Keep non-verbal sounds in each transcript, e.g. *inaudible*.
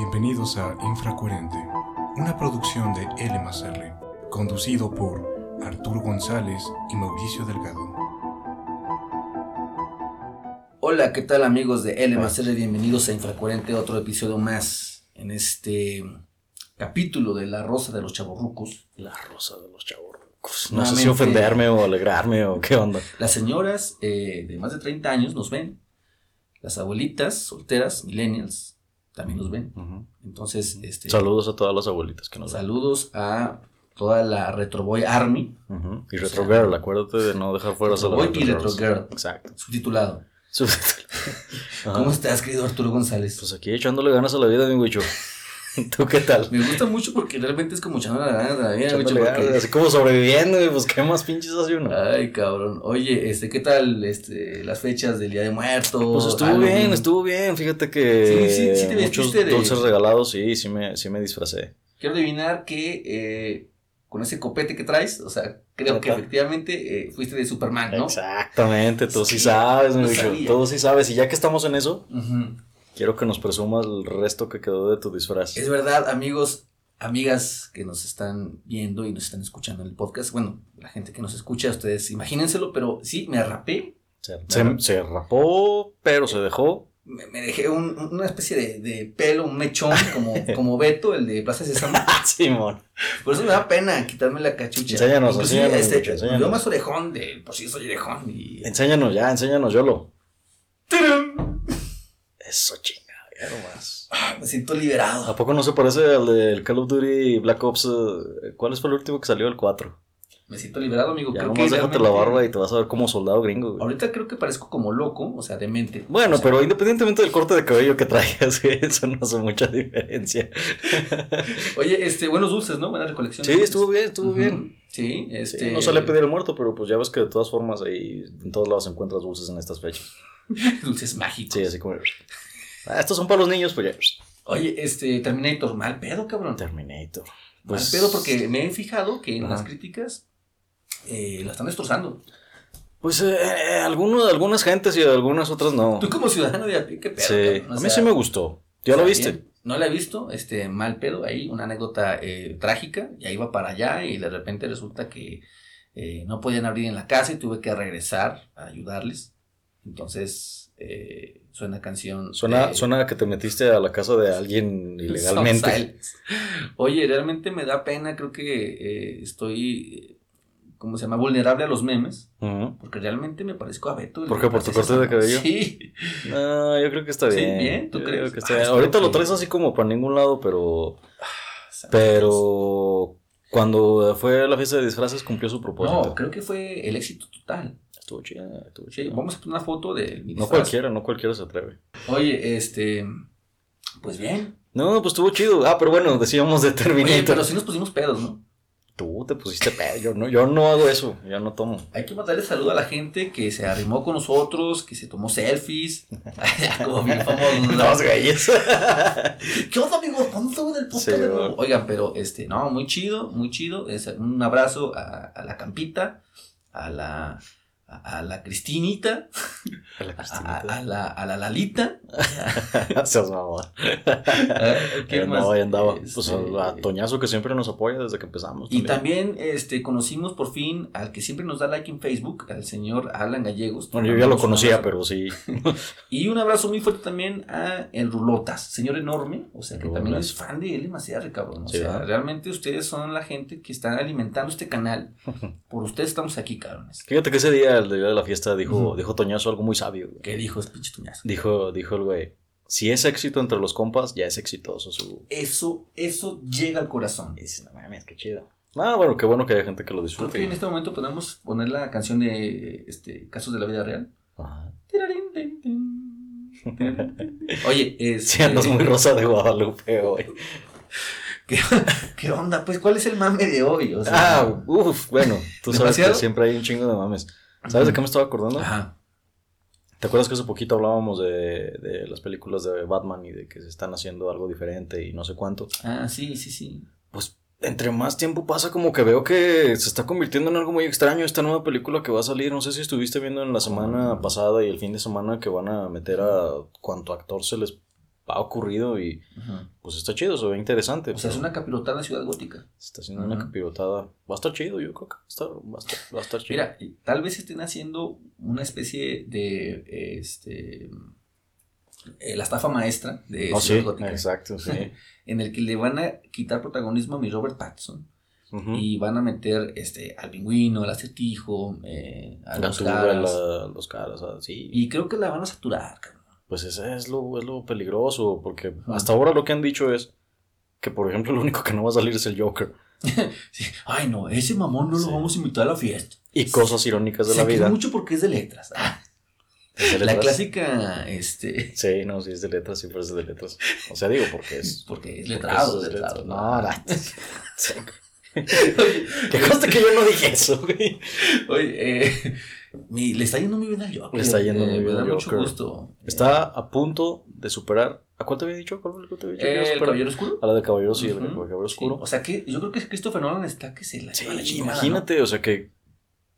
Bienvenidos a Infracoherente, una producción de L R, conducido por Arturo González y Mauricio Delgado. Hola, ¿qué tal amigos de L más R? Bienvenidos a Infracoherente, otro episodio más en este capítulo de La Rosa de los Chavorrucos. La Rosa de los Chavorrucos. No sé si ofenderme o alegrarme o qué onda. Las señoras eh, de más de 30 años nos ven. Las abuelitas solteras, millennials, también nos ven. Entonces, este. Saludos a todas las abuelitas que nos ven. Saludos a toda la Retroboy Army. Y Retro Girl, acuérdate de no dejar fuera a la y Retro Girl. Exacto. Subtitulado. *laughs* ¿Cómo estás, querido Arturo González? Pues aquí echándole ganas a la vida, mi güicho. *laughs* ¿Tú qué tal? Me gusta mucho porque realmente es como echándole ganas a la vida, güey. Así como sobreviviendo, pues qué más pinches hace uno. Ay, cabrón. Oye, este, ¿qué tal este, las fechas del Día de Muertos? Pues estuvo bien, estuvo bien. Fíjate que sí, sí, sí te muchos dulces regalados, sí, sí me, sí me disfracé. Quiero adivinar que eh, con ese copete que traes, o sea, creo que efectivamente eh, fuiste de Superman, ¿no? Exactamente, tú sí, sabes, tú sí sabes, y ya que estamos en eso, quiero que nos presumas el resto que quedó de tu disfraz. Es verdad, amigos, amigas que nos están viendo y nos están escuchando en el podcast, bueno, la gente que nos escucha, ustedes imagínenselo, pero sí, me rapé. Se, se rapó, pero se dejó me, dejé un, una especie de, de, pelo, un mechón, como, *laughs* como Beto, el de Plaza Sésamo. *laughs* Simón. Por eso me da pena quitarme la cachucha. Enséñanos, enséñanos. Este, Yo más orejón, de, pues sí soy orejón. Y... Enséñanos ya, enséñanos, Yolo. Eso chinga, ya nomás. Ah, me siento liberado. ¿A poco no se parece al del Call of Duty Black Ops? Eh, ¿Cuál fue el último que salió? El 4. Me siento liberado, amigo. Ya creo nomás déjate la barba y te vas a ver como soldado gringo, güey. Ahorita creo que parezco como loco, o sea, demente. Bueno, pero independientemente del corte de cabello que traigas, *laughs* eso no hace mucha diferencia. *laughs* Oye, este, buenos dulces, ¿no? Buena recolección. Sí, estuvo bien, estuvo bien. Sí, este. no sale a pedir el muerto, pero pues ya ves que de todas formas ahí en todos lados encuentras dulces en estas fechas. *laughs* dulces mágicos. Sí, así como. Ah, estos son para los niños, pues ya. Oye, este, Terminator, mal pedo, cabrón. Terminator. Pues... Mal pedo porque me he fijado que en las críticas eh, la están destrozando. Pues eh, eh algunos, algunas gentes y algunas otras no. Tú como ciudadano de a pie, qué pedo. Sí, a mí sí me gustó. ¿Ya lo viste? No la he visto, este, mal pedo ahí, una anécdota eh, trágica, y ahí iba para allá y de repente resulta que eh, no podían abrir en la casa y tuve que regresar a ayudarles. Entonces, eh, suena canción. Suena, suena que te metiste a la casa de alguien ilegalmente. Oye, realmente me da pena, creo que estoy ¿cómo se llama? Vulnerable a los memes. Porque realmente me parezco a Beto. ¿Por qué? ¿Por tu corte de cabello? Sí. *laughs* No, yo creo que está bien. Sí, bien, ¿tú crees? Ah, Ahorita lo traes así como para ningún lado, pero. Ah, pero. Cuando fue la fiesta de disfraces cumplió su propósito. No, creo que fue el éxito total. Estuvo chido, estuvo chido. vamos a poner una foto de No cualquiera, no cualquiera se atreve. Oye, este. Pues bien. No, pues estuvo chido. Ah, pero bueno, decíamos de Terminator. Oye, pero sí nos pusimos pedos, ¿no? Tú te pusiste pedo, yo no, yo no hago eso, ya no tomo. Hay que mandarle saludo a la gente que se arrimó con nosotros, que se tomó selfies. *laughs* Como bien famoso. Los güeyes. ¿Qué onda, amigos? ¿Cuándo estamos en el podcast de nuevo? Oigan, pero este, no, muy chido, muy chido. Es un abrazo a, a la Campita, a la a, la *laughs* Cristinita, a la, A, la, a la Lalita. *laughs* Seas mamón. *laughs* ¿Qué eh, más? No, ahí andaba. Pues este, a Toñazo que siempre nos apoya desde que empezamos. Y también este, conocimos por fin al que siempre nos da like en Facebook, al señor Alan Gallegos. Bueno, yo ya lo conocía, pero sí. y un abrazo muy fuerte también a el Rulotas, señor enorme, o sea que también es fan de él demasiado, cabrón. O sea, realmente ustedes son la gente que están alimentando este canal. Por ustedes estamos aquí, cabrones. Fíjate que ese día el día de la fiesta, dijo, dijo Toñazo algo muy sabio. ¿Qué dijo ese pinche Toñazo? Dijo, dijo el güey, si es éxito entre los compas, ya es exitoso su... Eso, eso llega al corazón. Y dice, no mames, qué chido. Ah, bueno, qué bueno que haya gente que lo disfrute. Creo que en este momento podemos poner la canción de este, Casos de la Vida Real. Ajá. Oye, es... Si andas muy rosa de Guadalupe hoy. *laughs* ¿Qué, onda? Pues, ¿cuál es el mame de hoy? ah, uff, bueno, tú sabes que siempre hay un chingo de mames. ¿Sabes de qué me estaba acordando? Ajá. ¿Te acuerdas que hace poquito hablábamos de, de, las películas de Batman y de que se están haciendo algo diferente y no sé cuánto? Ah, sí, sí, sí. Pues entre más tiempo pasa, como que veo que se está convirtiendo en algo muy extraño esta nueva película que va a salir. No sé si estuviste viendo en la semana pasada y el fin de semana que van a meter a cuanto actor se les ha ocurrido y pues está chido, se ve interesante. O sea, es una capirotada en Ciudad Gótica. Se está haciendo una capirotada. Va a estar chido, yo creo que va, a estar, chido. Mira, tal vez estén haciendo una especie de este eh, la estafa maestra de oh, Ciudad Gótica. Exacto, sí. *laughs* en el que le van a quitar protagonismo a mi Robert Pattinson. Y van a meter este al pingüino, al acertijo, eh, a los caras. los caras, sí. Y creo que la van a saturar, cabrón. Pues ese es lo, es lo peligroso, porque hasta ahora lo que han dicho es que, por ejemplo, *laughs* lo único que no va a salir es el Joker. *laughs* Ay, no, ese mamón no lo vamos a invitar a la fiesta. Y cosas irónicas de la vida. mucho porque es de letras. Ah. La clásica, este... Sí, no, sí es de letras, sí, pero es de letras. O sea, digo, porque es... *laughs* Porque es letrado, es letrado. No, no. que conste que yo no dije eso, güey. Oye, eh, le está yendo muy bien al Joker. Le está yendo muy eh, bien al Joker. mucho gusto. Está a punto de superar. ¿A cuál te había dicho? ¿Cuál te había dicho? ¿El Caballero Oscuro? A la de Caballero, sí, el Caballero Oscuro. O sea que yo creo que Christopher Nolan está que se la sí, Imagínate, o sea que,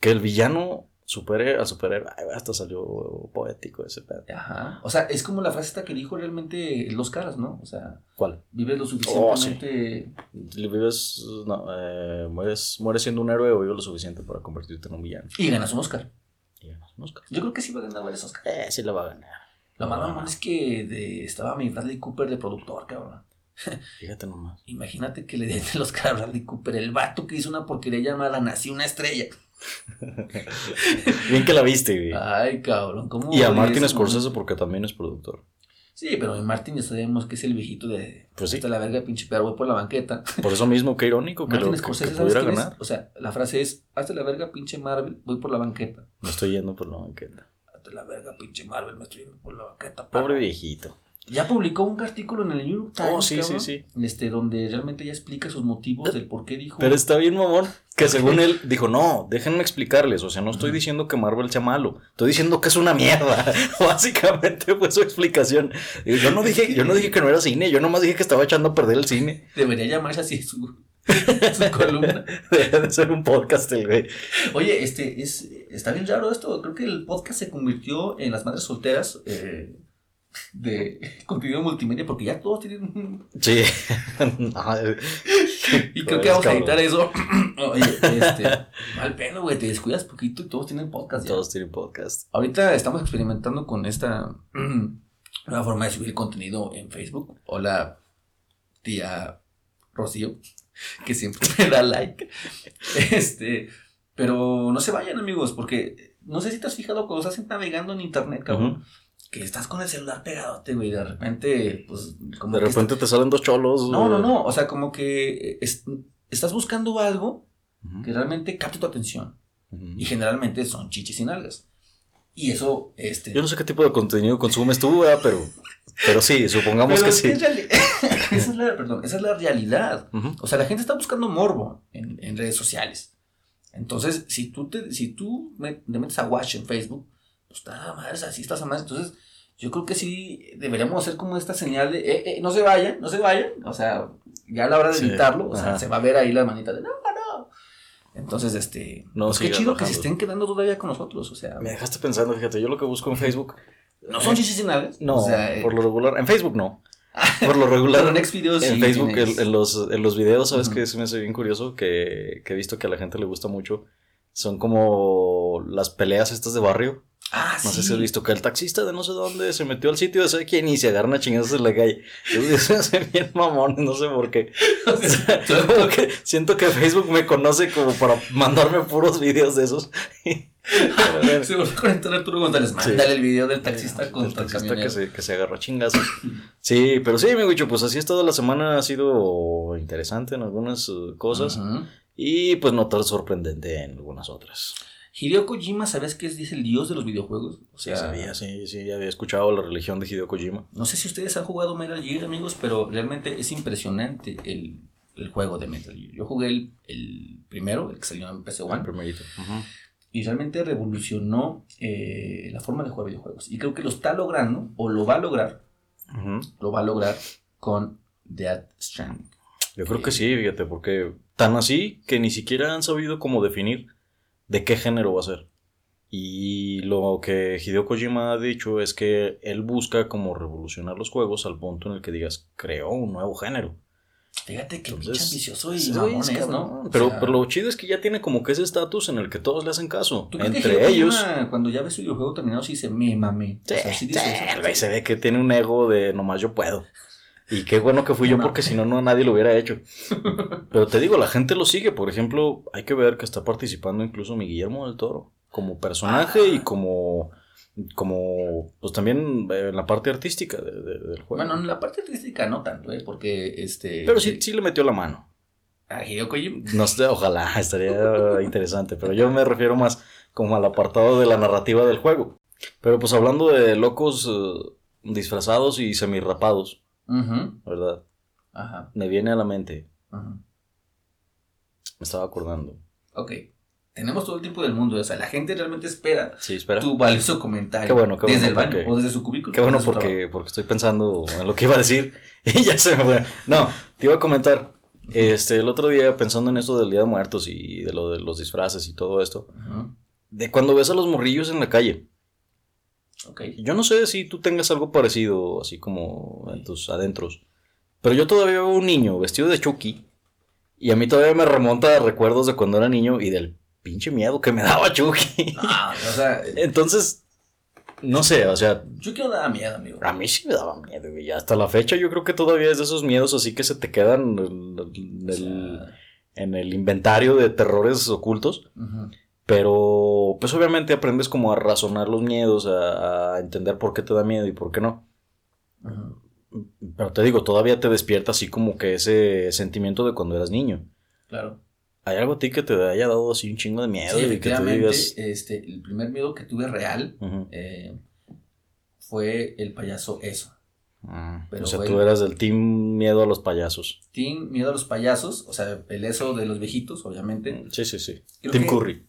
que el villano supere al superhéroe. Hasta salió poético ese pedo. Ajá. O sea, es como la frase esta que dijo realmente los caras, ¿no? O sea, ¿cuál? Vives lo suficientemente. Oh, Vives. No, eh, mueres, mueres siendo un héroe o vives lo suficiente para convertirte en un villano. Y ganas un Oscar. Un Oscar. Yo creo que sí va a ganar varios Oscars. Eh, sí lo va a ganar. Lo más normal es que de, estaba mi Bradley Cooper de productor, cabrón. *laughs* Fíjate nomás. Imagínate que le den los caras a Bradley Cooper, el vato que hizo una porquería llamada Nací una estrella. Bien que la viste, güey. Ay, cabrón, ¿cómo? Y a Martin Scorsese porque también es productor. Sí, pero Martin ya sabemos que es el viejito de. Pues sí. la verga, pinche perro, por la banqueta. Por eso mismo, qué irónico que, Martin Scorsese, que, pudiera ganar. O sea, la frase es: Hazte la verga, pinche Marvel, voy por la banqueta. Me estoy yendo por la banqueta. Hazte la verga, pinche Marvel, me estoy yendo por la banqueta. Pobre viejito. Ya publicó un artículo en el New York Times. Oh, sí, sí, sí. Este, donde realmente ya explica sus motivos del por qué dijo. Pero está bien, mamón. Que según él dijo, no, déjenme explicarles. O sea, no estoy diciendo que Marvel sea malo. Estoy diciendo que es una mierda. *laughs* *laughs* Básicamente fue su explicación. Yo no dije, yo no dije que no era cine. Yo nomás dije que estaba echando a perder el cine. Debería llamarse así su, *laughs* su columna. Debería ser un podcast el güey. Oye, este, es, está bien raro esto. Creo que el podcast se convirtió en las madres solteras. Eh, de *laughs* contenido multimedia porque ya todos tienen sí. *laughs* *laughs* Y creo que vamos a editar eso. *clears throat* Oye este mal pedo güey te descuidas poquito y todos tienen podcast todos tienen podcast. Ahorita estamos experimentando con esta *clears throat* nueva forma de subir contenido en Facebook. Hola tía Rocío que siempre me da like. Este pero no se vayan amigos porque no sé si te has fijado cuando estás navegando en internet cabrón que estás con el celular pegadote, güey, de repente, pues, como De repente te salen dos cholos. No, no, no, o sea, como que estás buscando algo que realmente capte tu atención. Y generalmente son chichis y nalgas. Y eso, este... Yo no sé qué tipo de contenido consumes tú, pero, pero sí, supongamos que sí. *laughs* esa, es la, perdón, esa es la realidad. O sea, la gente está buscando morbo en, en, redes sociales. Entonces, si tú te, si tú te metes a Watch en Facebook, pues está más, así estás más. Entonces, yo creo que sí deberíamos hacer como esta señal de, eh, eh, no se vayan, no se vayan. O sea, ya a la hora de editarlo, o sea, se va a ver ahí la manita de, no, no. Entonces, este, no, pues qué chido que se estén quedando todavía con nosotros, o sea. Me dejaste pensando, fíjate, yo lo que busco en Facebook. ¿No son chichicinales? No, o sea, por lo regular, en Facebook no. *laughs* Por lo regular. en videos en Facebook, en, los, en los videos, ¿sabes que Se me hace bien curioso que, que he visto que a la gente le gusta mucho. Son como las peleas estas de barrio Ah, no sé si has visto que el taxista de no sé dónde se metió al sitio de sé quién y se agarra a chingados en la calle. Se hace *laughs* bien mamón, no sé por qué. *laughs* siento que Facebook me conoce como para mandarme puros videos de esos. *laughs* se volvió a conectar Arturo González. Mándale el video del taxista con el taxista que se, que se agarró chingazos. Sí, pero sí, mi guicho, pues así es toda la semana. Ha sido interesante en algunas uh, cosas. Y pues no tan sorprendente en algunas otras. Hideo Kojima, ¿sabes qué es, el dios de los videojuegos? O sea, sí, sabía, sí, sí, había escuchado la religión de Hideo Kojima. No sé si ustedes han jugado Metal Gear, amigos, pero realmente es impresionante el, juego de Metal Gear. Yo jugué el, primero, el que salió en PC One. El primerito. Y realmente revolucionó eh, la forma de jugar videojuegos. Y creo que lo está logrando, o lo va a lograr, lo va a lograr con Death Stranding. Yo creo que sí, fíjate, porque tan así que ni siquiera han sabido cómo definir de qué género va a ser. Y lo que Hideo Kojima ha dicho es que él busca como revolucionar los juegos al punto en el que digas, creó un nuevo género. Fíjate que pinche ambicioso y mamones, ¿no? Pero, pero, lo chido es que ya tiene como que ese estatus en el que todos le hacen caso. Entre ellos. cuando ya ve su videojuego terminado, sí dice, me mami. Sí, sí, se ve que tiene un ego de nomás yo puedo. Y qué bueno que fui yo porque si no, no nadie lo hubiera hecho. Pero te digo, la gente lo sigue. Por ejemplo, hay que ver que está participando incluso mi Guillermo del Toro. Como personaje y como como pues también eh, en la parte artística del juego. Bueno, en la parte artística no tanto, ¿eh? porque este... Pero sí, sí le metió la mano. ¿A Hideo Kojima? No sé, ojalá, *laughs* estaría interesante, pero yo me refiero más como al apartado de la narrativa del juego. Pero pues hablando de locos eh, disfrazados y semirrapados, ¿verdad? Ajá. Me viene a la mente. Ajá. Me estaba acordando. Ok tenemos todo el tiempo del mundo. O sea, la gente realmente espera, sí, espera. tu valioso comentario. Qué bueno, desde el baño o desde su cubículo. Qué bueno porque, porque estoy pensando en lo que iba a decir *laughs* y ya se me fue. No, te iba a comentar. Este, el otro día pensando en esto del Día de Muertos y de lo de los disfraces y todo esto. De cuando ves a los morrillos en la calle. Okay. Yo no sé si tú tengas algo parecido, así como en tus adentros. Pero yo todavía veo un niño vestido de Chucky. Y a mí todavía me remonta a recuerdos de cuando era niño y del pinche miedo que me *laughs* daba Chucky. o sea. Entonces, no sé, o sea. Chucky no daba miedo, amigo. A mí sí me daba miedo, y hasta la fecha yo creo que todavía es de esos miedos así que se te quedan en el, inventario de terrores ocultos. Pero, pues obviamente aprendes como a razonar los miedos, a, entender por qué te da miedo y por qué no. Pero te digo, todavía te despierta así como que ese sentimiento de cuando eras niño. Claro. ¿Hay algo a ti que te haya dado así un chingo de miedo? Sí, efectivamente, este, el primer miedo que tuve real eh, fue el payaso eso. Ah, o sea, tú eras del team miedo a los payasos. Team miedo a los payasos, o sea, el eso de los viejitos, obviamente. Mm, sí, sí, sí. team Curry.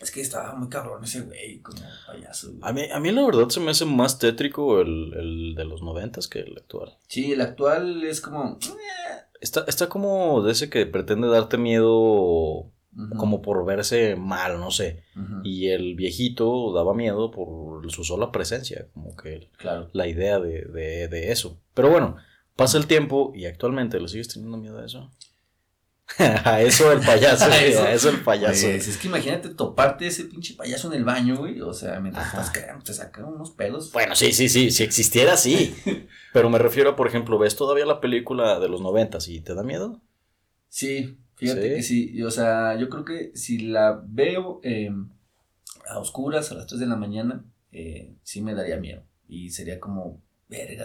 Es que estaba muy cabrón ese güey como payaso. A mí, a mí la verdad se me hace más tétrico el, el de los noventas que el actual. Sí, el actual es como... Eh, Está, está como de ese que pretende darte miedo como por verse mal, no sé. Y el viejito daba miedo por su sola presencia, como que la idea de, de, de, eso. Pero bueno, pasa el tiempo y actualmente le sigues teniendo miedo a eso. *laughs* a eso el payaso, *laughs* a eso, el payaso. Pues, es que imagínate toparte ese pinche payaso en el baño, güey. O sea, mientras estás cagando, te sacan unos pelos. Bueno, sí, sí, sí. Si existiera, sí. *laughs* Pero me refiero, por ejemplo, ¿ves todavía la película de los noventas y te da miedo? Sí, fíjate que sí. O sea, yo creo que si la veo eh, a oscuras a las 3 de la mañana, eh, sí me daría miedo. Y sería como,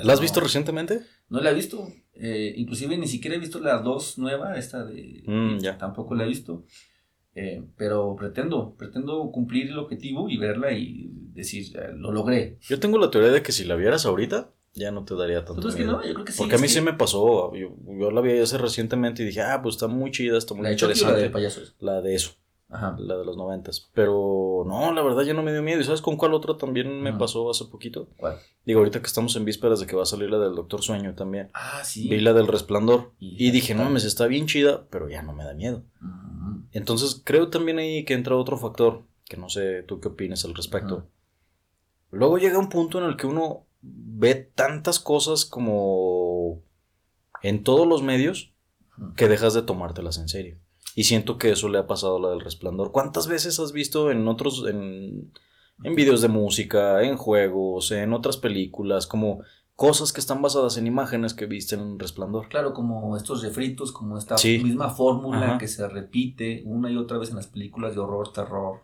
¿La has visto recientemente? No la he visto. Eh, inclusive ni siquiera he visto la dos nueva, esta de... Mm, ya. Tampoco la he visto. Eh, pero pretendo, pretendo cumplir el objetivo y verla y decir, lo logré. Yo tengo la teoría de que si la vieras ahorita, ya no te daría tanto miedo. Que no? Yo creo que sí, Porque a mí sí me pasó. Yo, la vi hace recientemente y dije, ah, pues está muy chida, está muy la interesante. La de payasos. La de eso. Ajá. La de los noventas. Pero no, la verdad ya no me dio miedo. ¿Y sabes con cuál otro también me pasó hace poquito? ¿Cuál? Digo, ahorita que estamos en vísperas de que va a salir la del Doctor Sueño también. Ah, sí. Vi la del Resplandor. Y, dije, no mames, está bien chida, pero ya no me da miedo. Entonces creo también ahí que entra otro factor, que no sé tú qué opinas al respecto. Luego llega un punto en el que uno ve tantas cosas como en todos los medios que dejas de tomártelas en serio. Y siento que eso le ha pasado a la del resplandor. ¿Cuántas veces has visto en otros, en, en videos de música, en juegos, en otras películas, como cosas que están basadas en imágenes que viste en resplandor? Claro, como estos refritos, como esta misma fórmula que se repite una y otra vez en las películas de horror, terror.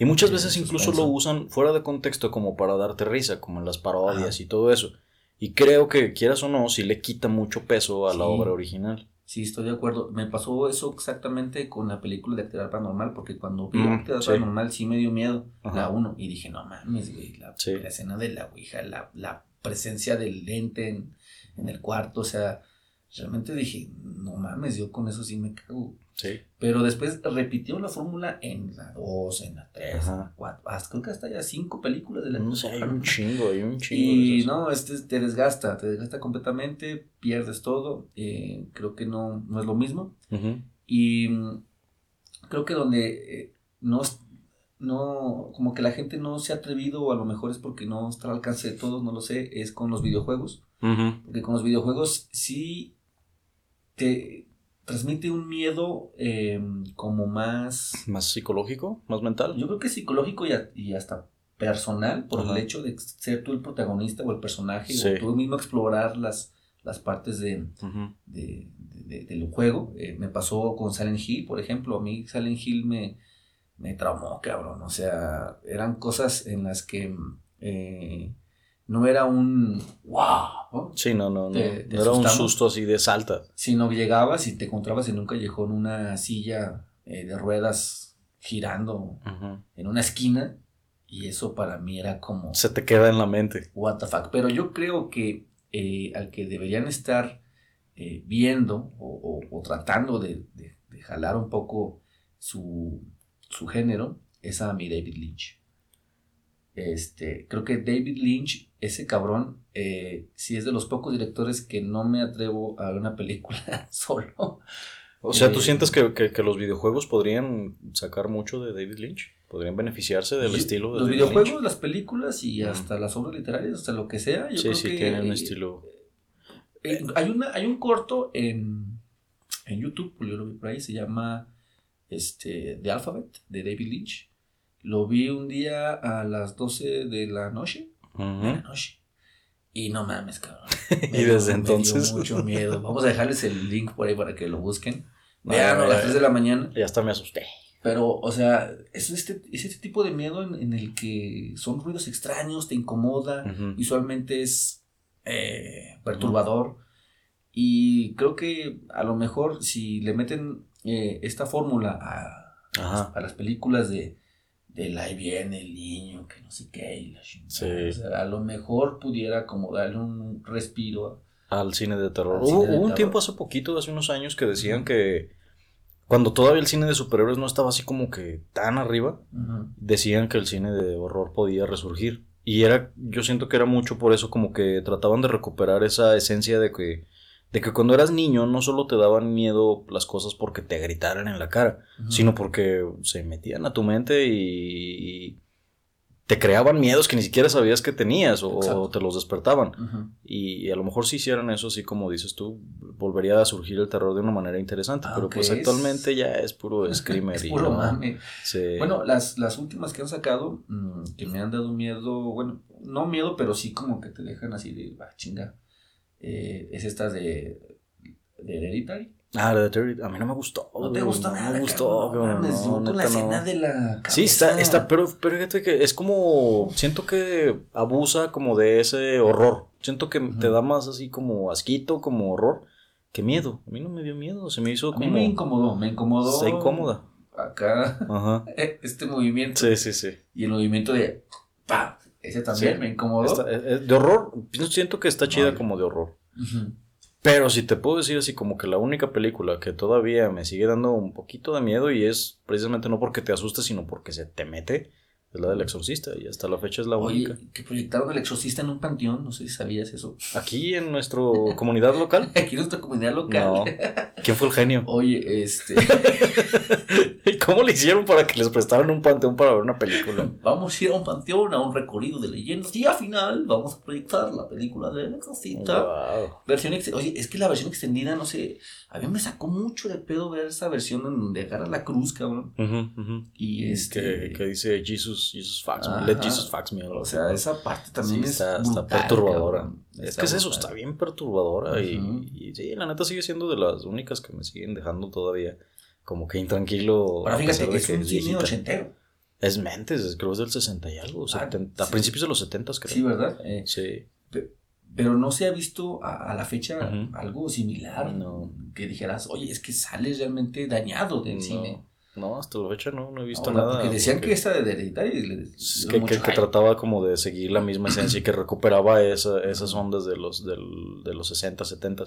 Y muchas veces incluso lo usan fuera de contexto como para darte risa, como en las parodias y todo eso. Y creo que, quieras o no, sí le quita mucho peso a la obra original. Sí, estoy de acuerdo. Me pasó eso exactamente con la película de Actividad Paranormal, porque cuando vi mm, Actividad Paranormal sí me dio miedo, la uno, y dije, no mames, güey, la, escena de la Ouija, la, la presencia del lente en, en, el cuarto, o sea, realmente dije, no mames, yo con eso sí me cago. Sí. Pero después repitió la fórmula en la 2, en la 3, en la 4, hasta creo que hasta ya 5 películas de la No sé, hay un chingo, hay un chingo. Y no, este te desgasta, te desgasta completamente, pierdes todo, eh, creo que no, no es lo mismo. Y mm, creo que donde eh, no no, como que la gente no se ha atrevido, o a lo mejor es porque no está al alcance de todos, no lo sé, es con los videojuegos. Porque con los videojuegos sí te transmite un miedo em, como más... ¿Más psicológico? ¿Más mental? Yo creo que psicológico y, hasta personal, por el hecho de ser tú el protagonista o el personaje, o tú mismo explorar las, las partes de, del juego. Eh, me pasó con Silent Hill, por ejemplo. A mí Silent Hill me, me traumó, cabrón. O sea, eran cosas en las que eh, no era un wow. Sí, no, no, no. era un susto así de salta. Sino llegabas y te encontrabas en un callejón una silla eh, de ruedas girando en una esquina. Y eso para mí era como. Se te queda en la mente. What the fuck. Pero yo creo que al que deberían estar viendo o, tratando de, de, jalar un poco su, su género es a mi David Lynch. Este, creo que David Lynch, ese cabrón, eh, si es de los pocos directores que no me atrevo a ver una película *laughs* solo. O sea, ¿tú eh, sientes que, los videojuegos podrían sacar mucho de David Lynch? ¿Podrían beneficiarse del estilo de Los videojuegos, las películas y hasta las obras literarias, hasta lo que sea. Yo sí, creo sí, que, tienen un estilo. Eh, hay, una, hay un corto en, en YouTube, yo lo vi por ahí, se llama este, The Alphabet de David Lynch. Lo vi un día a las 12 de la noche. Y no mames, cabrón. *laughs* y desde entonces. mucho miedo. Vamos a dejarles el link por ahí para que lo busquen. Vean a las 3 de la mañana. Ya hasta me asusté. Pero, o sea, es este, es este tipo de miedo en, el que son ruidos extraños, te incomoda, visualmente es eh, perturbador. Y creo que a lo mejor si le meten eh, esta fórmula a, a, las películas de, de ahí viene el niño, que no sé qué, a lo mejor pudiera como darle un respiro al cine de terror. Hubo, un tiempo hace poquito, hace unos años, que decían que cuando todavía el cine de superhéroes no estaba así como que tan arriba, decían que el cine de horror podía resurgir. Y era, yo siento que era mucho por eso como que trataban de recuperar esa esencia de que de que cuando eras niño no solo te daban miedo las cosas porque te gritaran en la cara, sino porque se metían a tu mente y, te creaban miedos que ni siquiera sabías que tenías o, te los despertaban. y, a lo mejor si hicieran eso, así como dices tú, volvería a surgir el terror de una manera interesante, pero pues actualmente ya es puro *laughs* screamer. es puro mame. Bueno, las, las últimas que han sacado, mm, que me han dado miedo, bueno, no miedo, pero sí como que te dejan así de, ah, chinga eh, es esta de, de Hereditary. Ah, Hereditary, a mí no me gustó. No te gustó nada. No me gustó. No, no, con la escena de la. Sí, está, está, pero, pero fíjate que es como. Siento que abusa como de ese horror. Siento que te da más así como asquito, como horror, que miedo. A mí no me dio miedo, se me hizo como. A mí me incomodó, me incomodó. Está incómoda. Acá, Ajá. *laughs* este movimiento. Sí, sí, sí. Y el movimiento de. ¡Pam! Ese también me incomodó. Eh, eh, de horror, siento que está chida como de horror. Pero si te puedo decir así como que la única película que todavía me sigue dando un poquito de miedo y es precisamente no porque te asuste, sino porque se te mete, es la del exorcista y hasta la fecha es la única. que proyectaron el exorcista en un panteón, no sé si sabías eso. Aquí en nuestra comunidad local. *laughs* Aquí en nuestra comunidad local. ¿Quién fue el genio? Oye, este. *laughs* ¿Y cómo le hicieron para que les prestaran un panteón para ver una película? *laughs* Vamos a ir a un panteón, a un recorrido de leyendas y al final vamos a proyectar la película del exorcista. Versión Oye, es que la versión extendida, no sé, a mí me sacó mucho de pedo ver esa versión donde agarra la cruz, cabrón. Y este. Que, dice Jesus, Jesus Fax Let Jesus Fax me. O sea, esa parte también está, está, perturbadora. es que es eso, está bien perturbadora. y, sí, la neta sigue siendo de las únicas que me siguen dejando todavía como que intranquilo. Pero fíjate, es un cine ochentero. Es mentes, creo que es del 60 y algo, ah, a principios de los 70 creo. Sí, ¿verdad? Eh, sí pero no se ha visto a, la fecha algo similar. No. Que dijeras, oye, es que sales realmente dañado del cine. No, hasta la fecha no, no he visto nada. Porque decían que esta de Hereditary que, que, trataba como de seguir la misma esencia y que recuperaba esa, esas ondas de los, del, de los 60, 70.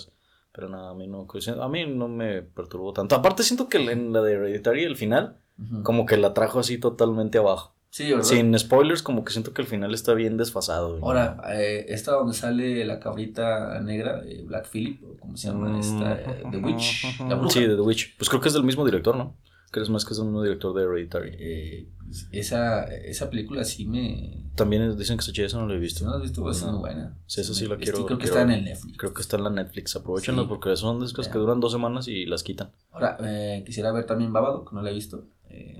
Pero nada, a mí no, a mí no me perturbó tanto. Aparte siento que en la de Hereditary, el final, como que la trajo así totalmente abajo. Sí, ¿verdad? Sin spoilers, como que siento que el final está bien desfasado. Ahora, eh, esta donde sale la cabrita negra, eh, Black Phillip, o como se llama, esta, eh, The Witch. Sí, The Witch. Pues creo que es del mismo director, ¿no? ¿Crees más que es un director de Hereditary? Eh, esa, esa película sí me... También dicen que se chida, esa no la he visto. ¿No la has visto? Es muy buena. Sí, esa sí la quiero. creo que está en el Netflix. Creo que está en la Netflix. Aprovechenla porque son discos que duran dos semanas y las quitan. Ahora, eh, quisiera ver también Babadook, no la he visto.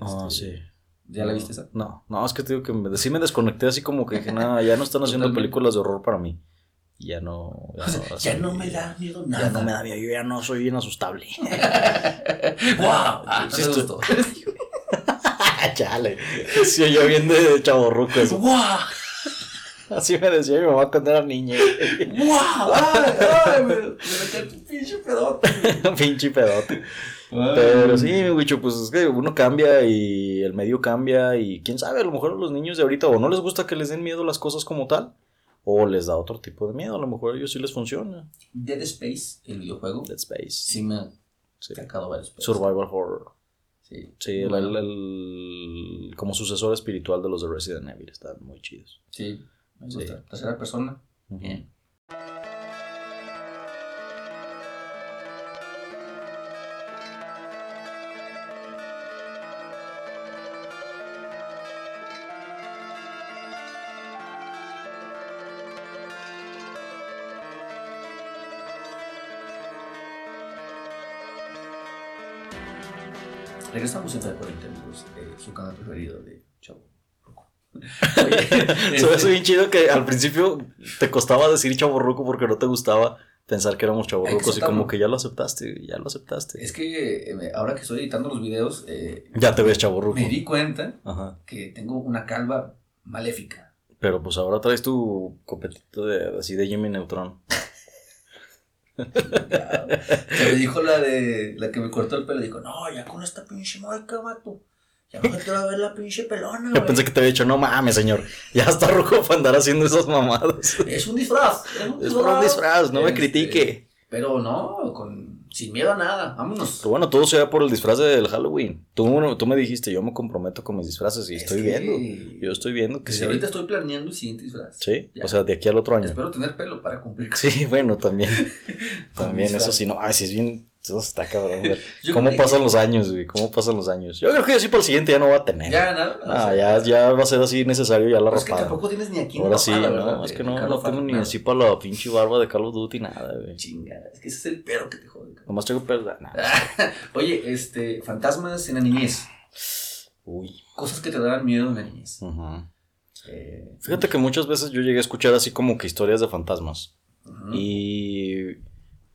ah, este, sí. ¿Ya la viste esa? No, no, es que te digo que me, sí me desconecté así como que dije, nada, ya no están haciendo películas de horror para mí. Ya no. Ya no, *laughs* me da miedo nada. Ya no me da miedo, yo ya no soy inasustable. ¡Wow! *laughs* Ah, sí, esto. *laughs* Chale. Sí, yo bien de chaborruco eso. ¡Wow! Así me decía mi mamá cuando era niña. ¡Wow! ¡Ay, ay! Me, metí un pinche pedote. pinche pedote. Pero sí, mi bicho, pues es que uno cambia y el medio cambia y quién sabe, a lo mejor a los niños de ahorita o no les gusta que les den miedo las cosas como tal o les da otro tipo de miedo, a lo mejor a ellos sí les funciona. Dead Space, el videojuego. Dead Space. Sí me ha sacado varios. Survival Horror. Sí. Sí, el, como sucesor espiritual de los de Resident Evil, están muy chidos. Sí, me gusta. Tercera persona. Bien. Regresamos en por amigos, eh, su canal preferido de Chavo. Se me hace bien chido que al principio te costaba decir Chavo Ruco porque no te gustaba pensar que éramos Chavo Rucos y como que ya lo aceptaste, ya lo aceptaste. Es que eh, ahora que estoy editando los videos, eh, ya te ves Chavo Ruco. Me di cuenta que tengo una calva maléfica. Pero pues ahora traes tu copetito de, así de Jimmy Neutron. Se me dijo la de la que me cortó el pelo, dijo, no, ya con esta pinche marca, vato. Ya no te va a ver la pinche pelona, Yo pensé que te había dicho, no mames, señor. Ya está rojo para andar haciendo esas mamadas. Es un disfraz. Es un disfraz, es un disfraz no me este, critique. Pero no, con sin miedo a nada, vámonos. Pero bueno, todo sea por el disfraz del Halloween. Tú, tú me dijiste, yo me comprometo con mis disfraces y estoy viendo. Yo estoy viendo que sí. ahorita estoy planeando el siguiente disfraz. Sí, o sea, de aquí al otro año. Espero tener pelo para cumplir. Sí, bueno, también. *laughs* también, eso sí, no. Ay, si es bien eso está cabrón, *laughs* ¿Cómo pasan los años, güey? ¿Cómo pasan los años? Yo creo que así por el siguiente ya no va a tener. Ya, nada. Ah, ya, ya va a ser así necesario ya la ropa. Es que tampoco tienes ni aquí Ahora sí, no, es que no, no tengo ni así para la pinche barba de Call of Duty nada, güey. Chingada, es que ese es el pedo que te jode. Nomás tengo pedo, nada. *laughs* Oye, este, fantasmas en la niñez. Uy. Cosas que te daban miedo en la niñez. Eh, Fíjate que muchas veces yo llegué a escuchar así como que historias de fantasmas. Y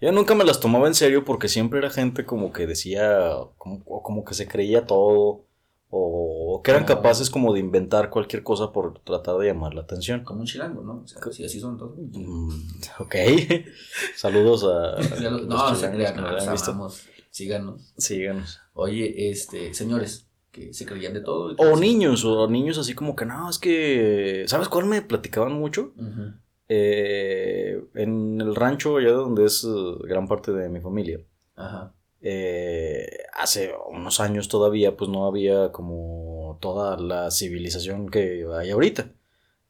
yo nunca me las tomaba en serio porque siempre era gente como que decía, como, como que se creía todo, o que eran capaces como de inventar cualquier cosa por tratar de llamar la atención. Como un chilango, ¿no? O sea, sí, así son todos. Mm, ok. *laughs* Saludos a... *laughs* no, se crean, no, síganos. Síganos. Oye, este, señores, que se creían de todo. o niños, o niños así como que, no, es que, ¿sabes cuál me platicaban mucho? Eh, en el rancho, allá donde es eh, gran parte de mi familia, eh, hace unos años todavía, pues no había como toda la civilización que hay ahorita.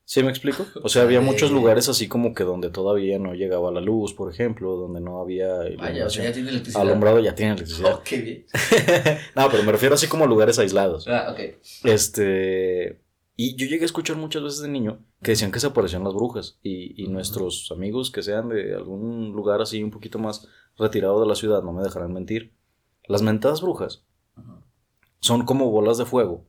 ¿Sí me explico? O sea, había muchos lugares así como que donde todavía no llegaba la luz, por ejemplo, donde no había Vaya, ya tiene electricidad. alumbrado, ya tiene electricidad. Oh, qué bien. *laughs* no, pero me refiero así como a lugares aislados. Ah, ok. Este, y yo llegué a escuchar muchas veces de niño que decían que se aparecían las brujas y, nuestros amigos que sean de algún lugar así un poquito más retirado de la ciudad no me dejarán mentir. Las mentadas brujas son como bolas de fuego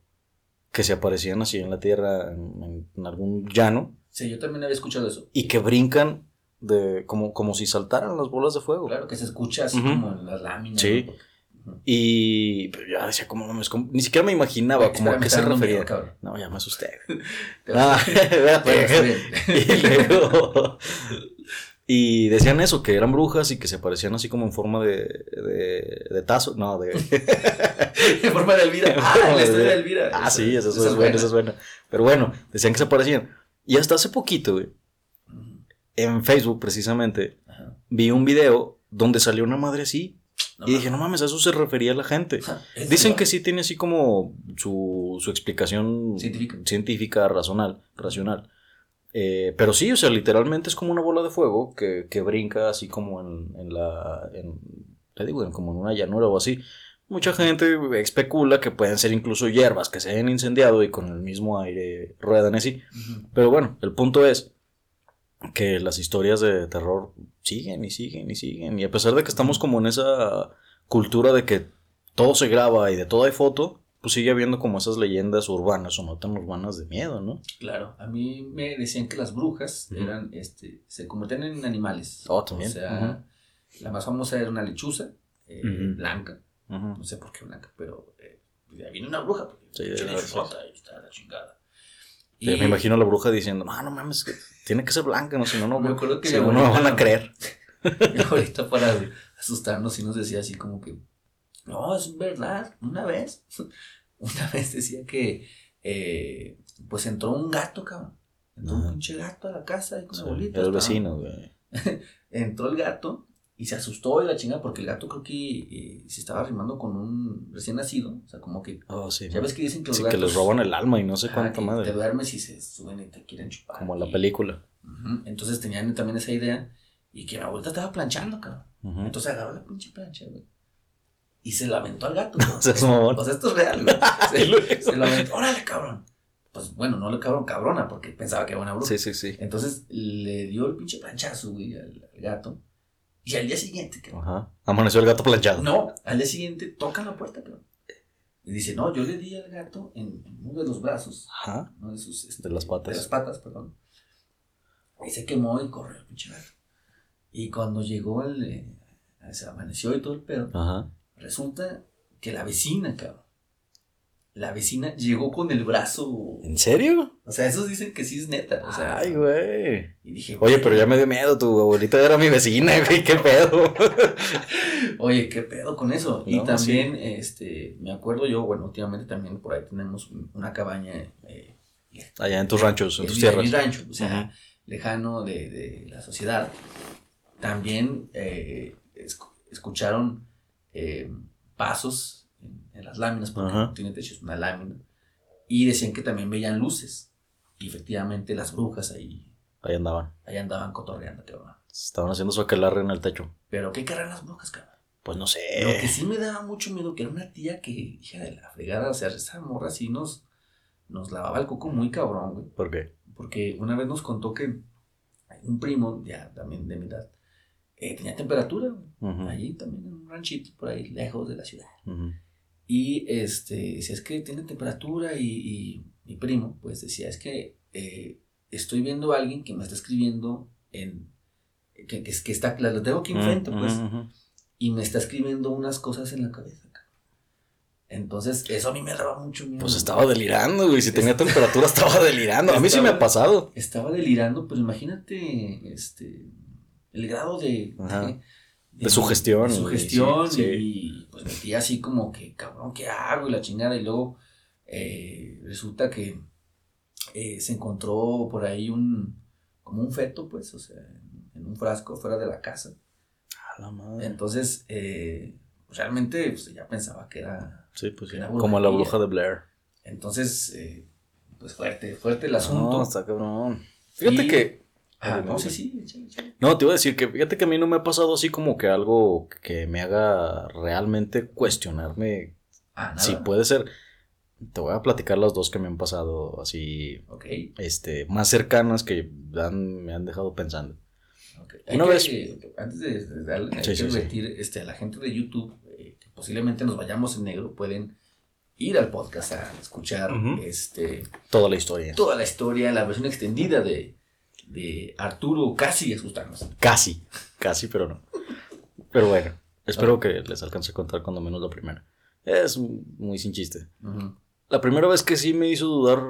que se aparecían así en la tierra, en, algún llano. Sí, yo también había escuchado eso. Y que brincan de como, como si saltaran las bolas de fuego. Claro, que se escucha así como en las láminas. Sí. Y ya decía, como no me ni siquiera me imaginaba como a qué se refería. no, ya me asusté. ah, *laughs* *laughs* *laughs* y luego, y decían eso, que eran brujas y que se aparecían así como en forma de, de, de tazo, no, de... en forma de Elvira. Ah, la historia de Elvira. Ah, sí, eso, es, bueno, eso es bueno. Pero bueno, decían que se aparecían. Y hasta hace poquito, güey, en Facebook precisamente, vi un video donde salió una madre así y dije, no mames, a eso se refería la gente. Dicen que sí tiene así como su, su explicación científica, racional. racional. Eh, pero sí, o sea, literalmente es como una bola de fuego que, que brinca así como en, en la... En, te digo, como en una llanura o así. mucha gente especula que pueden ser incluso hierbas que se hayan incendiado y con el mismo aire ruedan así. Pero bueno, el punto es que las historias de terror siguen y siguen y siguen. Y a pesar de que estamos como en esa cultura de que todo se graba y de todo hay foto, pues sigue habiendo como esas leyendas urbanas o no tan urbanas de miedo, ¿no? Claro, a mí me decían que las brujas eran, este, se convertían en animales. Oh, también. O sea, la más famosa era una lechuza eh, blanca, no sé por qué blanca, pero eh, viene una bruja, porque sí, está la chingada. Y... Me imagino la bruja diciendo, no, no mames, tiene que ser blanca, no, si no, no, me acuerdo que si no, no van a creer. *laughs* Ahorita para asustarnos y nos decía así como que, no, es verdad, una vez, *laughs* una vez decía que, eh, pues entró un gato, cabrón. Entró un pinche gato a la casa y con la abuelita. El vecino, güey. *laughs* entró el gato y se asustó y la chingada porque el gato creo que eh, se estaba arrimando con un recién nacido. O sea, como que. Oh, sí. Ya ves que dicen que los sí, que les roban el alma y no sé cuánto madre. Te duermes y se suben y te quieren chupar. Como la película. Entonces tenían también esa idea y que la abuelita estaba planchando, cabrón. Entonces agarró la pinche plancha, güey y se lamentó al gato. *laughs* o, sea, esto es real, *laughs* Se, se lamentó, órale, cabrón. Pues bueno, no le cabrón, cabrona, porque pensaba que era una bruja. Sí, sí, sí. Entonces le dio el pinche planchazo, güey, al, gato. Y al día siguiente, cabrón. Ajá. Amaneció el gato planchado. No, al día siguiente toca la puerta, cabrón. Y dice, no, yo le di al gato en, uno de los brazos. Ajá. de sus. Este, de las patas. De las patas, perdón. Y se quemó y corrió el pinche gato. Y cuando llegó el. Eh, se amaneció y todo el pedo. Ajá Resulta que la vecina, cabrón. La vecina llegó con el brazo. ¿En serio? O sea, esos dicen que sí es neta. O sea, Ay, güey. Y dije, Oye, pero ya me dio miedo, tu abuelita era mi vecina, güey, qué pedo. *laughs* Oye, qué pedo con eso. y también, este, me acuerdo yo, bueno, últimamente también por ahí tenemos una cabaña. Eh, Allá en tus ranchos, en, tus tierras. En mi rancho, o sea, lejano de, de, la sociedad. También eh, escucharon eh, pasos en, las láminas, porque no tiene techo, es una lámina. Y decían que también veían luces. Y efectivamente las brujas ahí. Ahí andaban. Ahí andaban cotorreando, Estaban haciendo su aquelarre en el techo. Pero ¿qué querrán las brujas, cabrón? Pues no sé. Lo que sí me daba mucho miedo, que era una tía que, hija de la fregada, o sea, esa morra sí nos, nos lavaba el coco muy cabrón, güey. ¿Por qué? Porque una vez nos contó que un primo, ya también de mi edad, eh, tenía temperatura, allí también en un ranchito por ahí, lejos de la ciudad. Y este, decía, es que tiene temperatura y, mi primo, pues decía, es que eh, estoy viendo a alguien que me está escribiendo en, que, que, que está, lo tengo aquí enfrente, pues, y me está escribiendo unas cosas en la cabeza. Entonces, eso a mí me daba mucho miedo. Pues estaba delirando, güey. Si tenía temperatura, estaba delirando. A mí sí me ha pasado. Estaba delirando, pero imagínate, este, el grado de, de, sugestión. De sugestión y, pues metía así como que, cabrón, ¿qué hago? Y la chingada. Y luego eh, resulta que eh, se encontró por ahí un, como un feto, pues, o sea, en un frasco fuera de la casa. A la madre. Entonces, eh, realmente pues, ya pensaba que era... Sí, pues como la bruja de Blair. Entonces, pues fuerte, fuerte el asunto. No, está cabrón. Fíjate que Ah, no, sí, sí, No, te iba a decir que fíjate que a mí no me ha pasado así como que algo que me haga realmente cuestionarme ah, si puede ser. Te voy a platicar las dos que me han pasado así, okay. este, más cercanas que me han dejado pensando. Una vez, antes de, darle, hay que este, a la gente de YouTube, eh, que posiblemente nos vayamos en negro, pueden ir al podcast a escuchar este toda la historia. Toda la historia, la versión extendida de, de Arturo casi asustarnos. Casi, casi, pero no. Pero bueno, espero que les alcance a contar cuando menos la primera. Es muy sin chiste. La primera vez que sí me hizo dudar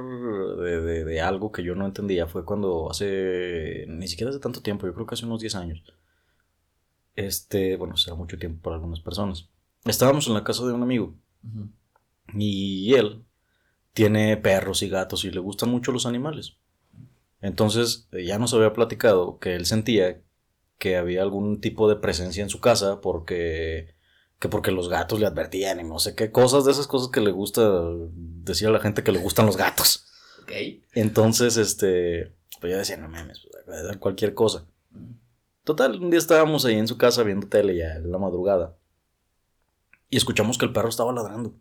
de, de, algo que yo no entendía fue cuando hace, ni siquiera hace tanto tiempo, yo creo que hace unos 10 años. Este, bueno, será mucho tiempo para algunas personas. Estábamos en la casa de un amigo. Y él tiene perros y gatos y le gustan mucho los animales. Entonces eh, ya nos había platicado que él sentía que había algún tipo de presencia en su casa porque que porque los gatos le advertían y no sé qué cosas de esas cosas que le gusta decir a la gente que le gustan los gatos. Ok. Entonces, este, pues yo decía, no mames, puede dar cualquier cosa. Total, un día estábamos ahí en su casa viendo tele ya en la madrugada. Y escuchamos que el perro estaba ladrando.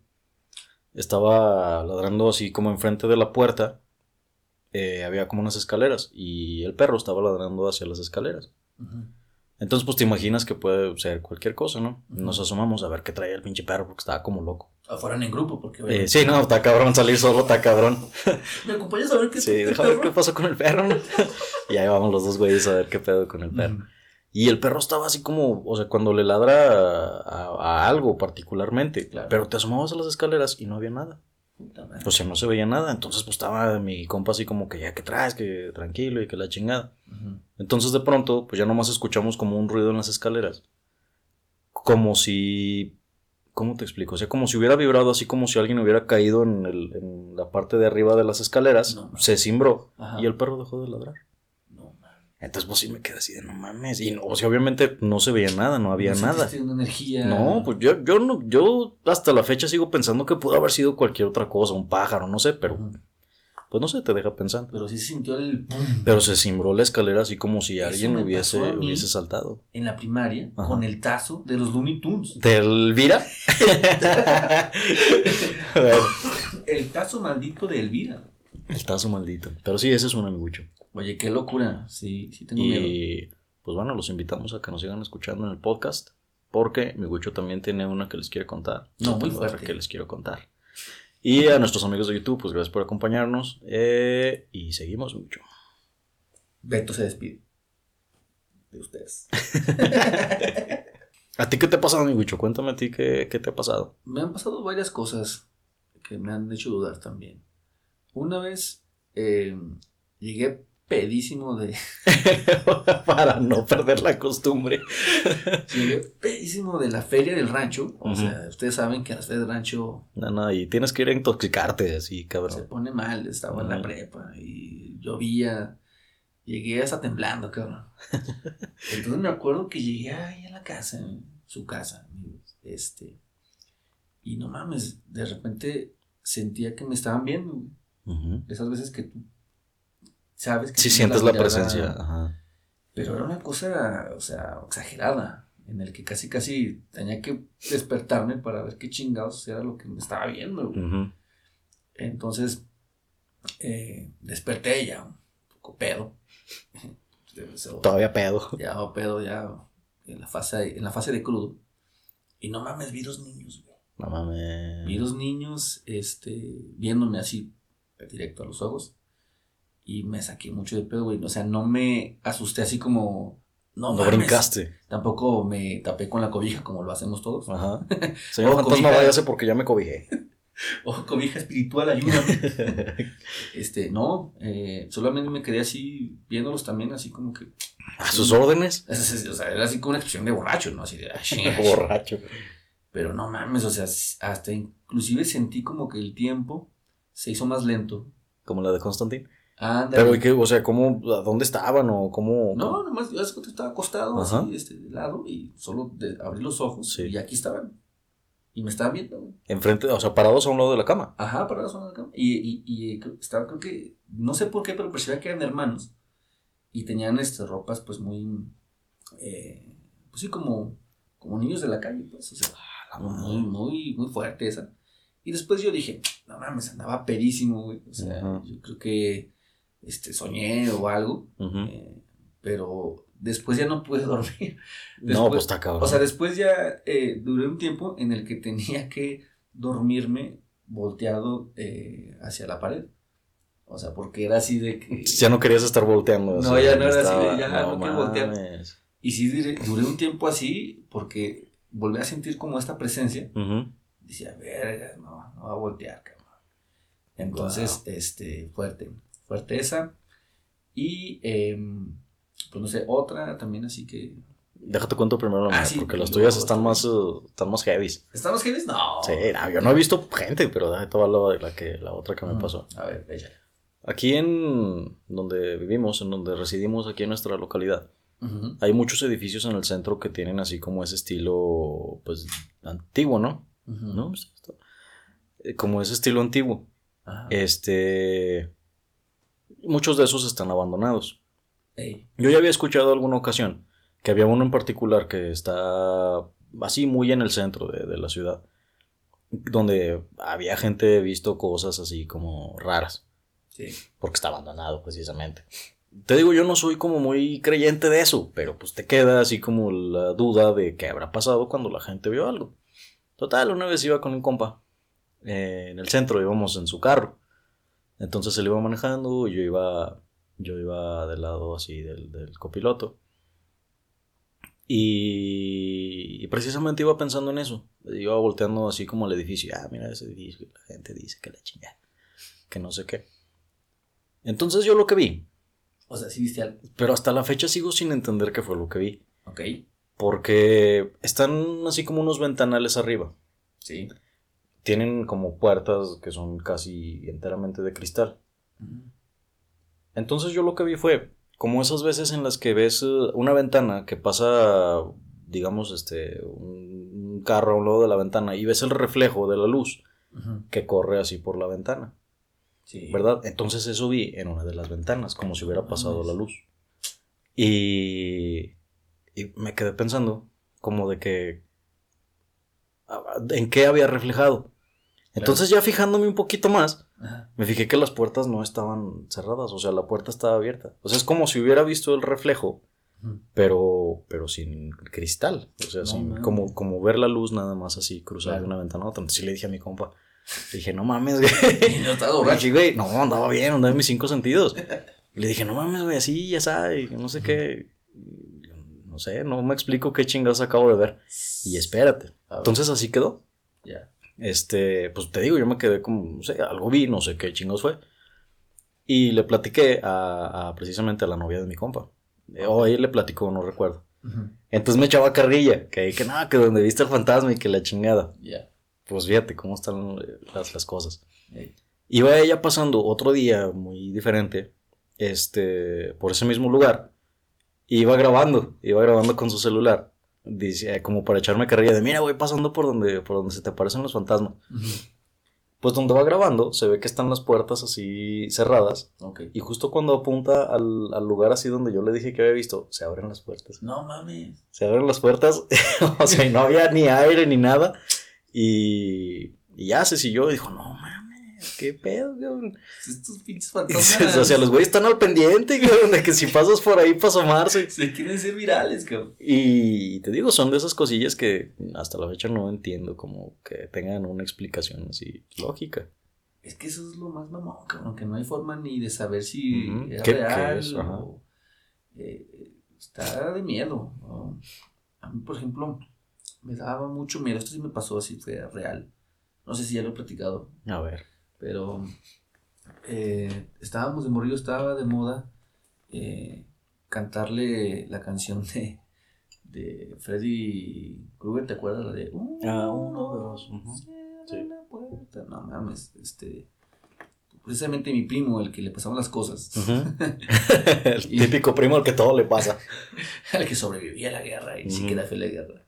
Estaba ladrando así como enfrente de la puerta. Eh, había como unas escaleras y el perro estaba ladrando hacia las escaleras. Entonces, pues te imaginas que puede ser cualquier cosa, ¿no? Nos asomamos a ver qué traía el pinche perro porque estaba como loco. Fueran en grupo, porque. Eh, sí, no, está cabrón salir solo, está cabrón. *laughs* ¿Me acompañas a ver qué Sí, déjame ver qué pasó con el perro. *laughs* y ahí vamos los dos güeyes a ver qué pedo con el perro. Y el perro estaba así como, o sea, cuando le ladra a, algo particularmente. Pero te asomabas a las escaleras y no había nada. O sea, no se veía nada. Entonces, pues estaba mi compa así como que ya que traes, que tranquilo y que la chingada. Entonces, de pronto, pues ya nomás escuchamos como un ruido en las escaleras. Como si. ¿Cómo te explico? O sea, como si hubiera vibrado, así como si alguien hubiera caído en, el, en la parte de arriba de las escaleras. Se cimbró y el perro dejó de ladrar. Entonces, pues sí me quedé así de no mames. Y no, o sea, obviamente no se veía nada, no había nada. energía. No, pues yo, yo no, yo hasta la fecha sigo pensando que pudo haber sido cualquier otra cosa, un pájaro, no sé, pero. Pues no sé, te deja pensando. Pero sí se sintió el. Pero se cimbró la escalera así como si alguien hubiese, hubiese saltado. En la primaria, con el tazo de los Looney Tunes. ¿Del Elvira? *laughs* *laughs* el tazo maldito de Elvira. El tazo maldito. Pero sí, ese es un amigucho. Oye, qué locura. Sí, sí tengo y, pues bueno, los invitamos a que nos sigan escuchando en el podcast. Porque mi gucho también tiene una que les quiere contar. No, muy fuerte. Que les quiero contar. Y a nuestros amigos de YouTube, pues gracias por acompañarnos. Eh, y seguimos mucho. Beto se despide. De ustedes. *laughs* ¿A ti qué te ha pasado, mi gucho? Cuéntame a ti qué, qué te ha pasado. Me han pasado varias cosas que me han hecho dudar también. Una vez eh, llegué pedísimo de. *laughs* Para no perder la costumbre. Llegué pedísimo de la feria del rancho. O sea, ustedes saben que las ferias del rancho. No, no, y tienes que ir a intoxicarte así, cabrón. Se pone mal, estaba en la prepa y llovía. Llegué hasta temblando, cabrón. *laughs* Entonces me acuerdo que llegué ahí a la casa, su casa, este. Y no mames, de repente sentía que me estaban viendo. Esas veces que tú sabes que... Sí, sientes la, presencia. Pero era una cosa, o sea, exagerada, en el que casi, casi tenía que despertarme para ver qué chingados era lo que me estaba viendo. Entonces, eh, desperté ya, un poco pedo. *laughs* Todavía pedo. Ya, pedo, ya, en la fase, en la fase de crudo. Y no mames, vi dos niños, güey. No mames. Vi dos niños, este, viéndome así directo a los ojos. Y me saqué mucho de pedo, güey. O sea, no me asusté así como. No, no brincaste. Tampoco me tapé con la cobija como lo hacemos todos. Ajá. *laughs* Señor fantasma, váyase porque ya me cobijé. *laughs* Ojo, cobija espiritual, ayúdame. *laughs* este, no, eh, solamente me quedé así, viéndolos también, así como que. ¿A sus órdenes? O sea, era así como una expresión de borracho, ¿no? Así de. borracho. Pero no mames, o sea, hasta inclusive sentí como que el tiempo se hizo más lento. Como la de Constantine. Pero, ¿qué, o sea, ¿cómo, a dónde estaban o cómo? No, nomás, yo estaba acostado así, este, de lado, y solo de, abrí los ojos, y aquí estaban. Y me estaban viendo, güey. Enfrente, o sea, parados a un lado de la cama. Ajá, parados a un lado de la cama. Y, y, y estaba, creo que, no sé por qué, pero percibía que eran hermanos. Y tenían, este, ropas, pues, muy, eh, pues sí, como, como niños de la calle, pues, o sea, ah, muy, muy, muy fuerte esa. Y después yo dije, no mames, andaba perísimo, güey. O sea, yo creo que este, soñé o algo. Eh, pero después ya no pude *laughs* dormir. no, pues está cabrón. O sea, después ya eh, duré un tiempo en el que tenía que dormirme volteado eh, hacia la pared. O sea, porque era así de que. Ya no querías estar volteando. No, ya no era así de ya no, quiero voltear. Y sí duré, un tiempo así porque volví a sentir como esta presencia. Decía, verga, no, no va a voltear, cabrón. Entonces, este, fuerte, fuerte esa. Y, em, pues no sé, otra también así que... Déjate cuento primero la ah, porque las tuyas están más, uh, están más heavy. ¿Están más heavy? No. Sí, yo no he visto gente, pero déjate hablar de la, que, la otra que me pasó. A ver. Aquí en donde vivimos, en donde residimos, aquí en nuestra localidad, hay muchos edificios en el centro que tienen así como ese estilo, pues, antiguo, ¿no? ¿No? Eh, como ese estilo antiguo. Este. Muchos de esos están abandonados. Yo ya había escuchado alguna ocasión que había uno en particular que está así muy en el centro de, de la ciudad, donde había gente visto cosas así como raras. Sí. Porque está abandonado precisamente. Te digo, yo no soy como muy creyente de eso, pero pues te queda así como la duda de qué habrá pasado cuando la gente vio algo. Total, una vez iba con un compa eh, en el centro, íbamos en su carro. Entonces él iba manejando y yo iba, yo iba del lado así del, del copiloto. Y, precisamente iba pensando en eso. Iba volteando así como al edificio. Ah, mira ese edificio. La gente dice que la chingada. Que no sé qué. Entonces yo lo que vi o sea, sí viste algo. Pero hasta la fecha sigo sin entender qué fue lo que vi. Ok. Porque están así como unos ventanales arriba. Sí. Tienen como puertas que son casi enteramente de cristal. Entonces yo lo que vi fue como esas veces en las que ves eh, una ventana que pasa, digamos, este, un carro a un lado de la ventana y ves el reflejo de la luz que corre así por la ventana. ¿Verdad? Entonces eso vi en una de las ventanas, como si hubiera pasado la luz. Y, y me quedé pensando, como de que, ¿en qué había reflejado? Entonces ya fijándome un poquito más, me fijé que las puertas no estaban cerradas, o sea, la puerta estaba abierta. O sea, es como si hubiera visto el reflejo, pero, pero sin cristal. O sea, sin, como, como ver la luz nada más así cruzar de una ventana a otra. Entonces sí le dije a mi compa, dije, no mames, güey. *laughs* No estaba borracho. güey, no, andaba bien, andaba en mis cinco sentidos. le dije, no mames, güey, así, ya sabes, no sé qué. No sé, no me explico qué chingados acabo de ver. Y espérate. Entonces así quedó. Ya. Este, pues te digo, yo me quedé como, no sé, algo vi, no sé qué chingados fue. Y le platiqué a, precisamente a la novia de mi compa. O ella le platicó, no recuerdo. Entonces me echaba carrilla, que que nada, que donde viste el fantasma y que la chingada. Ya pues fíjate cómo están eh, las, las cosas. Iba ella pasando otro día muy diferente, este, por ese mismo lugar, iba grabando, iba grabando con su celular, dice, como para echarme carrilla de, mira, voy pasando por donde, por donde se te aparecen los fantasmas. Pues donde va grabando, se ve que están las puertas así cerradas. Y justo cuando apunta al, al, lugar así donde yo le dije que había visto, se abren las puertas. No mames. Se abren las puertas, *laughs* o sea, y no había ni aire ni nada. Y, y ya se siguió y dijo, no mames, qué pedo, cabrón. Estos pinches fantasmas. *laughs* o sea, los güeyes están al pendiente, cabrón, de que si pasas por ahí para asomarse. Se quieren ser virales, cabrón. Y te digo, son de esas cosillas que hasta la fecha no entiendo como que tengan una explicación así lógica. Es que eso es lo más mamón, cabrón, que no hay forma ni de saber si es real o eh, está de miedo. A mí, por ejemplo, me daba mucho miedo. Esto sí me pasó así, fue real. No sé si ya lo he platicado. A ver. Pero eh, estábamos de morillo, estaba de moda eh, cantarle la canción de, de Freddy Krueger, ¿te acuerdas? La de ah, uno, dos. sí. la puerta. No mames, este. Precisamente mi primo, el que le pasaban las cosas. *laughs* el típico primo al que todo le pasa. *laughs* al que sobrevivía a la guerra y ni siquiera fue la guerra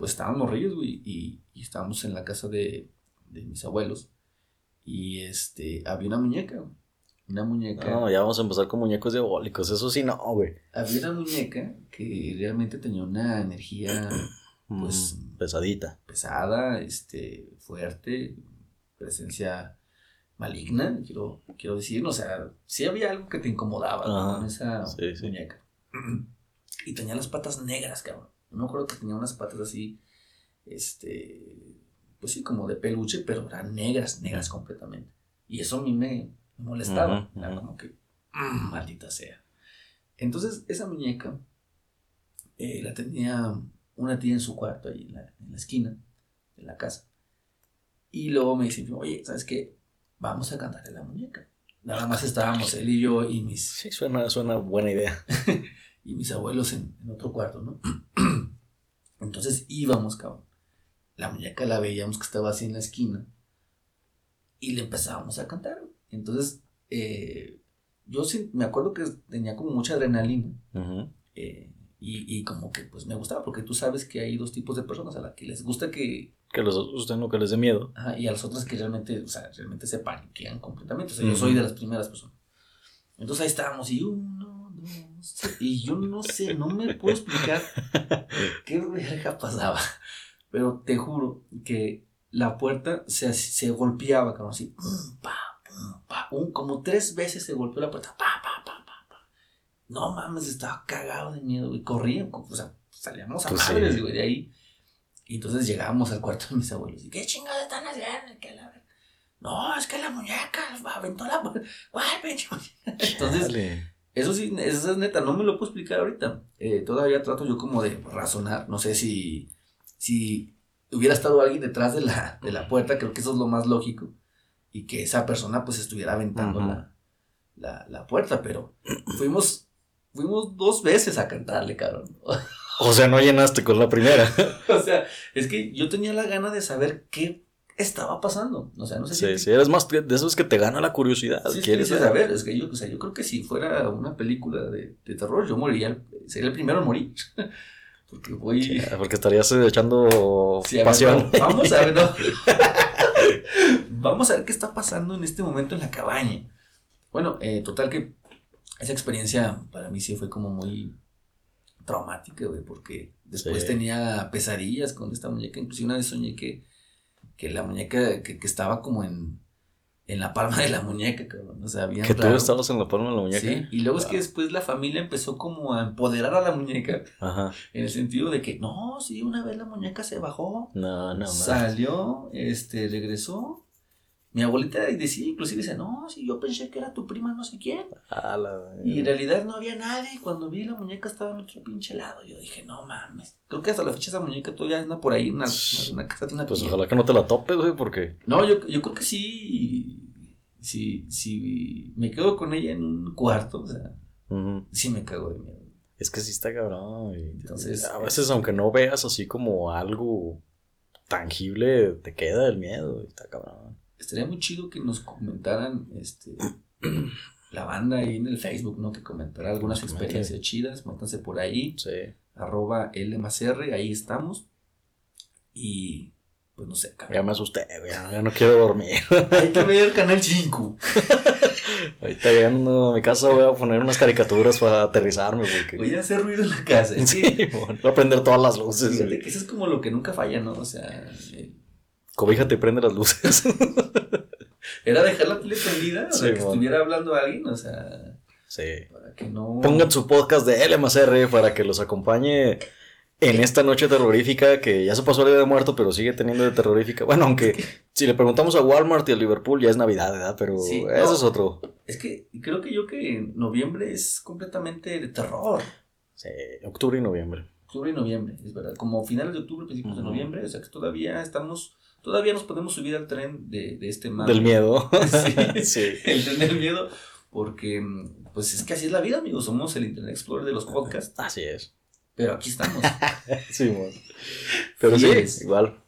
pues estábamos morrillos, güey, y, y, estábamos en la casa de, de, mis abuelos. Y este, había una muñeca, Una muñeca. No, ya vamos a empezar con muñecos diabólicos, eso sí, no, güey. Había una muñeca que realmente tenía una energía, *clears throat* pues. Mm, pesadita. Pesada, este, fuerte, presencia maligna, quiero, quiero decir. O sea, sí había algo que te incomodaba con esa muñeca. *clears throat* Y tenía las patas negras, cabrón. No creo que tenía unas patas así, este, pues sí, como de peluche, pero eran negras, negras completamente. Y eso a mí me, molestaba. Era como que, mm, maldita sea. Entonces, esa muñeca eh, la tenía una tía en su cuarto, ahí en la, en la esquina de la casa. Y luego me dice, oye, ¿sabes qué? Vamos a cantarle la muñeca. Nada más estábamos él y yo y mis... Sí, suena, suena buena idea. *laughs* y mis abuelos en, otro cuarto, ¿no? *clears throat* Entonces íbamos, cabrón. La muñeca la veíamos que estaba así en la esquina y le empezábamos a cantar. Entonces, eh, yo sí, me acuerdo que tenía como mucha adrenalina. Eh, y, y, como que pues me gustaba, porque tú sabes que hay dos tipos de personas a las que les gusta que... Que los usted no que les dé miedo. y a las otras que realmente, o sea, realmente se paniquean completamente. O sea, yo soy de las primeras personas. Entonces ahí estábamos y uno, Y yo no sé, no me puedo explicar *laughs* qué verga pasaba. Pero te juro que la puerta se, se golpeaba, cabrón, así. un, como tres veces se golpeó la puerta. Pa, pa, pa, pa, No mames, estaba cagado de miedo, y Corrían, o sea, salíamos a pues madres, güey, de ahí. Y entonces llegábamos al cuarto de mis abuelos. ¿Y qué chingados están haciendo? ¿Qué la... No, es que la muñeca aventó la. ¿Cuál pinche *laughs* Entonces, eso sí, eso es neta, no me lo puedo explicar ahorita. Eh, todavía trato yo como de razonar. No sé si. Si hubiera estado alguien detrás de la, de la puerta, creo que eso es lo más lógico. Y que esa persona pues estuviera aventando la, la, la puerta. Pero fuimos. Fuimos dos veces a cantarle, cabrón. O sea, no llenaste con la primera. *laughs* o sea, es que yo tenía la gana de saber qué estaba pasando. O sea, no sé sí, si. Sí, eres más de esos que te gana la curiosidad. Sí, quieres saber. Es que yo, o sea, yo creo que si fuera una película de, de terror, yo moriría. Sería el primero en morir. *laughs* porque voy. porque estarías echando pasión. vamos a ver, no. *laughs* vamos a ver qué está pasando en este momento en la cabaña. Bueno, eh, total que esa experiencia para mí sí fue como muy traumática, güey, porque después tenía pesadillas con esta muñeca. Inclusive una vez soñé que, que la muñeca, que, que estaba como en, en la palma de la muñeca, cabrón. O sea, bien Que tú estabas en la palma de la muñeca. Sí, y luego es que después la familia empezó como a empoderar a la muñeca. Ajá. En el sentido de que, no, sí, una vez la muñeca se bajó. No, no, Salió, este, regresó mi abuelita decía, inclusive dice, no, si yo pensé que era tu prima no sé quién. y en realidad no había nadie. Cuando vi la muñeca estaba en otro pinche lado. Yo dije, no mames. Creo que hasta la fecha esa muñeca todavía anda por ahí, una, una casa una Pues ojalá que no te la topes, güey, porque... No, yo, yo creo que sí. Si, si me quedo con ella en un cuarto, o sea, sí me cago de miedo. Es que sí está cabrón. Entonces, a veces, aunque no veas así como algo tangible, te queda el miedo. Está cabrón estaría muy chido que nos comentaran este *clears throat* la banda ahí en el Facebook, ¿no? Que comentara algunas experiencias chidas, métanse por ahí. Sí. Arroba LMACR, ahí estamos. Y pues no sé, cabrón. Ya me asusté, ya no quiero dormir. Hay que ver el canal 5. *laughs* Ahorita llegando a mi casa voy a poner unas caricaturas para aterrizarme. Porque... Voy a hacer ruido en la casa. *laughs* Sí, voy a prender todas las luces. Fíjate que eso es como lo que nunca falla, ¿no? O sea, eh, Cobíjate y prende las luces. *laughs* Era dejar la tele prendida, o sea, que estuviera hablando alguien, o sea. Sí. Para que no. Pongan su podcast de LMSR para que los acompañe en esta noche terrorífica que ya se pasó el día de muerto, pero sigue teniendo de terrorífica. Bueno, aunque si le preguntamos a Walmart y a Liverpool ya es Navidad, ¿verdad? Pero eso es otro. Es que creo que yo que noviembre es completamente de terror. Sí, octubre y noviembre. Octubre y noviembre, es verdad. Como finales de octubre, principios de noviembre, o sea que todavía estamos todavía nos podemos subir al tren de, de este mal. Del miedo. *laughs* sí, sí, el tren del miedo, porque pues es que así es la vida, amigos, somos el Internet Explorer de los podcasts. Así es. Pero aquí estamos. *laughs* sí, bueno. Pero sí, igual.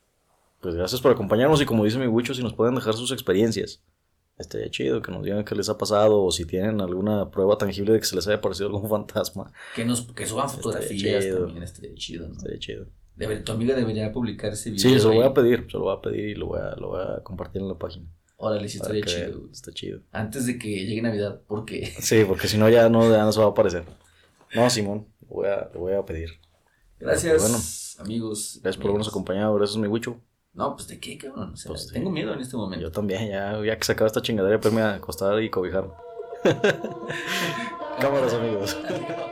Pues gracias por acompañarnos y como dice mi Wicho, si nos pueden dejar sus experiencias. Estaría chido que nos digan qué les ha pasado o si tienen alguna prueba tangible de que se les haya parecido algún fantasma. Que nos que suban fotografías también, estaría chido, ¿no? Estaría chido tu amiga debería publicar ese video. Sí, se lo voy a pedir, se lo voy a pedir y lo voy a, lo voy a compartir en la página. Órale, sí, estaría chido. Está chido. Antes de que llegue Navidad, porque. Sí, porque si no ya no, ya no se va a aparecer. No, Simón, lo voy a, lo voy a pedir. Gracias, bueno, amigos. Gracias por habernos acompañado, gracias, mi Wicho. No, pues de qué, cabrón. O sea, pues tengo miedo en este momento. Yo también, ya, ya que se acaba esta chingadera, pues me a acostar y cobijar. *laughs* Cámaras, amigos. *laughs*